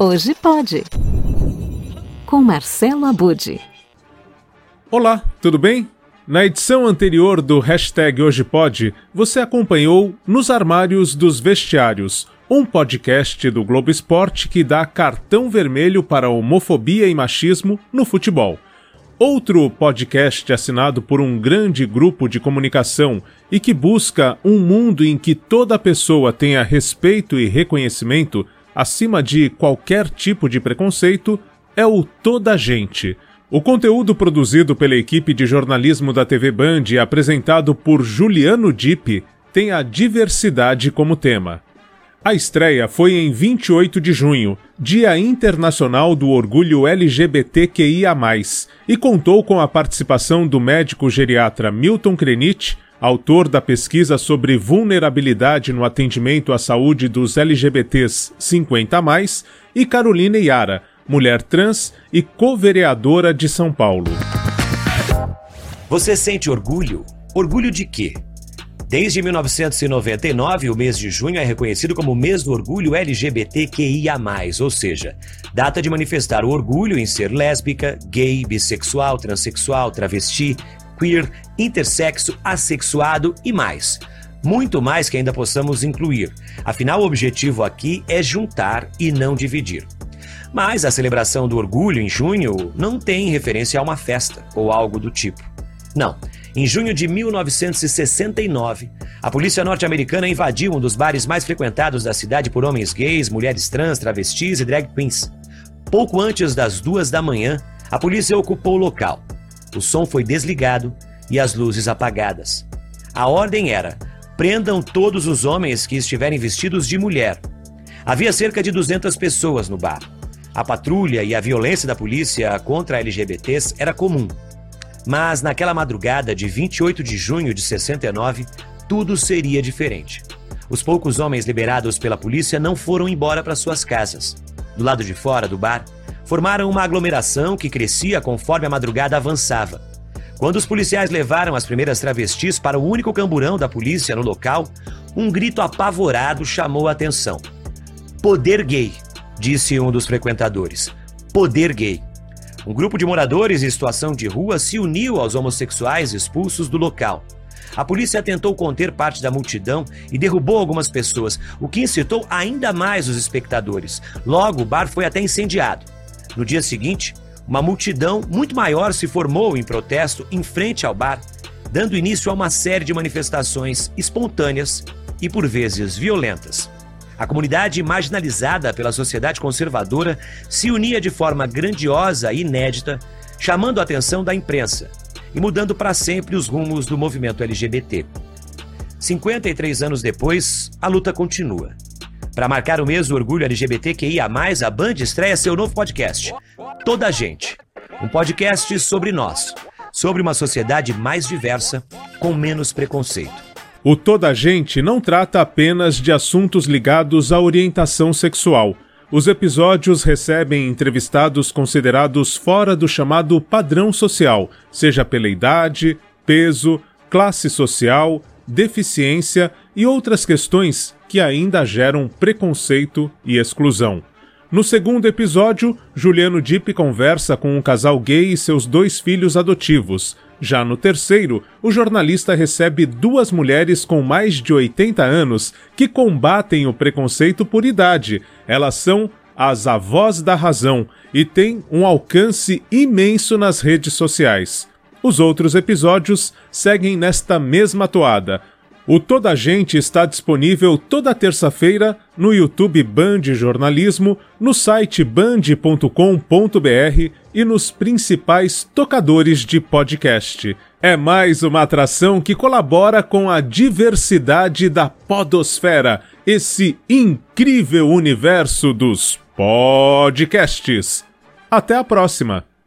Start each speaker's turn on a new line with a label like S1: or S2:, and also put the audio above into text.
S1: Hoje pode. Com Marcelo Abude.
S2: Olá, tudo bem? Na edição anterior do hashtag Hoje Pode, você acompanhou Nos Armários dos Vestiários, um podcast do Globo Esporte que dá cartão vermelho para homofobia e machismo no futebol. Outro podcast assinado por um grande grupo de comunicação e que busca um mundo em que toda pessoa tenha respeito e reconhecimento acima de qualquer tipo de preconceito, é o Toda Gente. O conteúdo produzido pela equipe de jornalismo da TV Band e apresentado por Juliano Dipp tem a diversidade como tema. A estreia foi em 28 de junho, Dia Internacional do Orgulho LGBTQIA, e contou com a participação do médico geriatra Milton Krenit, autor da pesquisa sobre vulnerabilidade no atendimento à saúde dos LGBTs 50 e Carolina Iara, mulher trans e co-vereadora de São Paulo.
S3: Você sente orgulho? Orgulho de quê? Desde 1999, o mês de junho é reconhecido como mês do orgulho LGBTQIA, ou seja, data de manifestar o orgulho em ser lésbica, gay, bissexual, transexual, travesti, queer, intersexo, assexuado e mais. Muito mais que ainda possamos incluir. Afinal, o objetivo aqui é juntar e não dividir. Mas a celebração do orgulho em junho não tem referência a uma festa ou algo do tipo. Não. Em junho de 1969, a polícia norte-americana invadiu um dos bares mais frequentados da cidade por homens gays, mulheres trans, travestis e drag queens. Pouco antes das duas da manhã, a polícia ocupou o local o som foi desligado e as luzes apagadas. A ordem era: prendam todos os homens que estiverem vestidos de mulher. Havia cerca de 200 pessoas no bar. A patrulha e a violência da polícia contra LGBTs era comum. Mas naquela madrugada de 28 de junho de 69, tudo seria diferente. Os poucos homens liberados pela polícia não foram embora para suas casas. Do lado de fora do bar, formaram uma aglomeração que crescia conforme a madrugada avançava. Quando os policiais levaram as primeiras travestis para o único camburão da polícia no local, um grito apavorado chamou a atenção. Poder gay, disse um dos frequentadores. Poder gay. Um grupo de moradores em situação de rua se uniu aos homossexuais expulsos do local. A polícia tentou conter parte da multidão e derrubou algumas pessoas, o que incitou ainda mais os espectadores. Logo, o bar foi até incendiado. No dia seguinte, uma multidão muito maior se formou em protesto em frente ao bar, dando início a uma série de manifestações espontâneas e por vezes violentas. A comunidade marginalizada pela sociedade conservadora se unia de forma grandiosa e inédita, chamando a atenção da imprensa e mudando para sempre os rumos do movimento LGBT. 53 anos depois, a luta continua. Para marcar o mês do orgulho LGBTQIA, a Band estreia seu novo podcast, Toda a Gente. Um podcast sobre nós, sobre uma sociedade mais diversa, com menos preconceito.
S2: O Toda a Gente não trata apenas de assuntos ligados à orientação sexual. Os episódios recebem entrevistados considerados fora do chamado padrão social, seja pela idade, peso, classe social, deficiência e outras questões que ainda geram preconceito e exclusão. No segundo episódio, Juliano Dipp conversa com um casal gay e seus dois filhos adotivos. Já no terceiro, o jornalista recebe duas mulheres com mais de 80 anos que combatem o preconceito por idade. Elas são as avós da razão e têm um alcance imenso nas redes sociais. Os outros episódios seguem nesta mesma toada. O Toda Gente está disponível toda terça-feira no YouTube Band Jornalismo, no site band.com.br e nos principais tocadores de podcast. É mais uma atração que colabora com a diversidade da Podosfera, esse incrível universo dos podcasts. Até a próxima!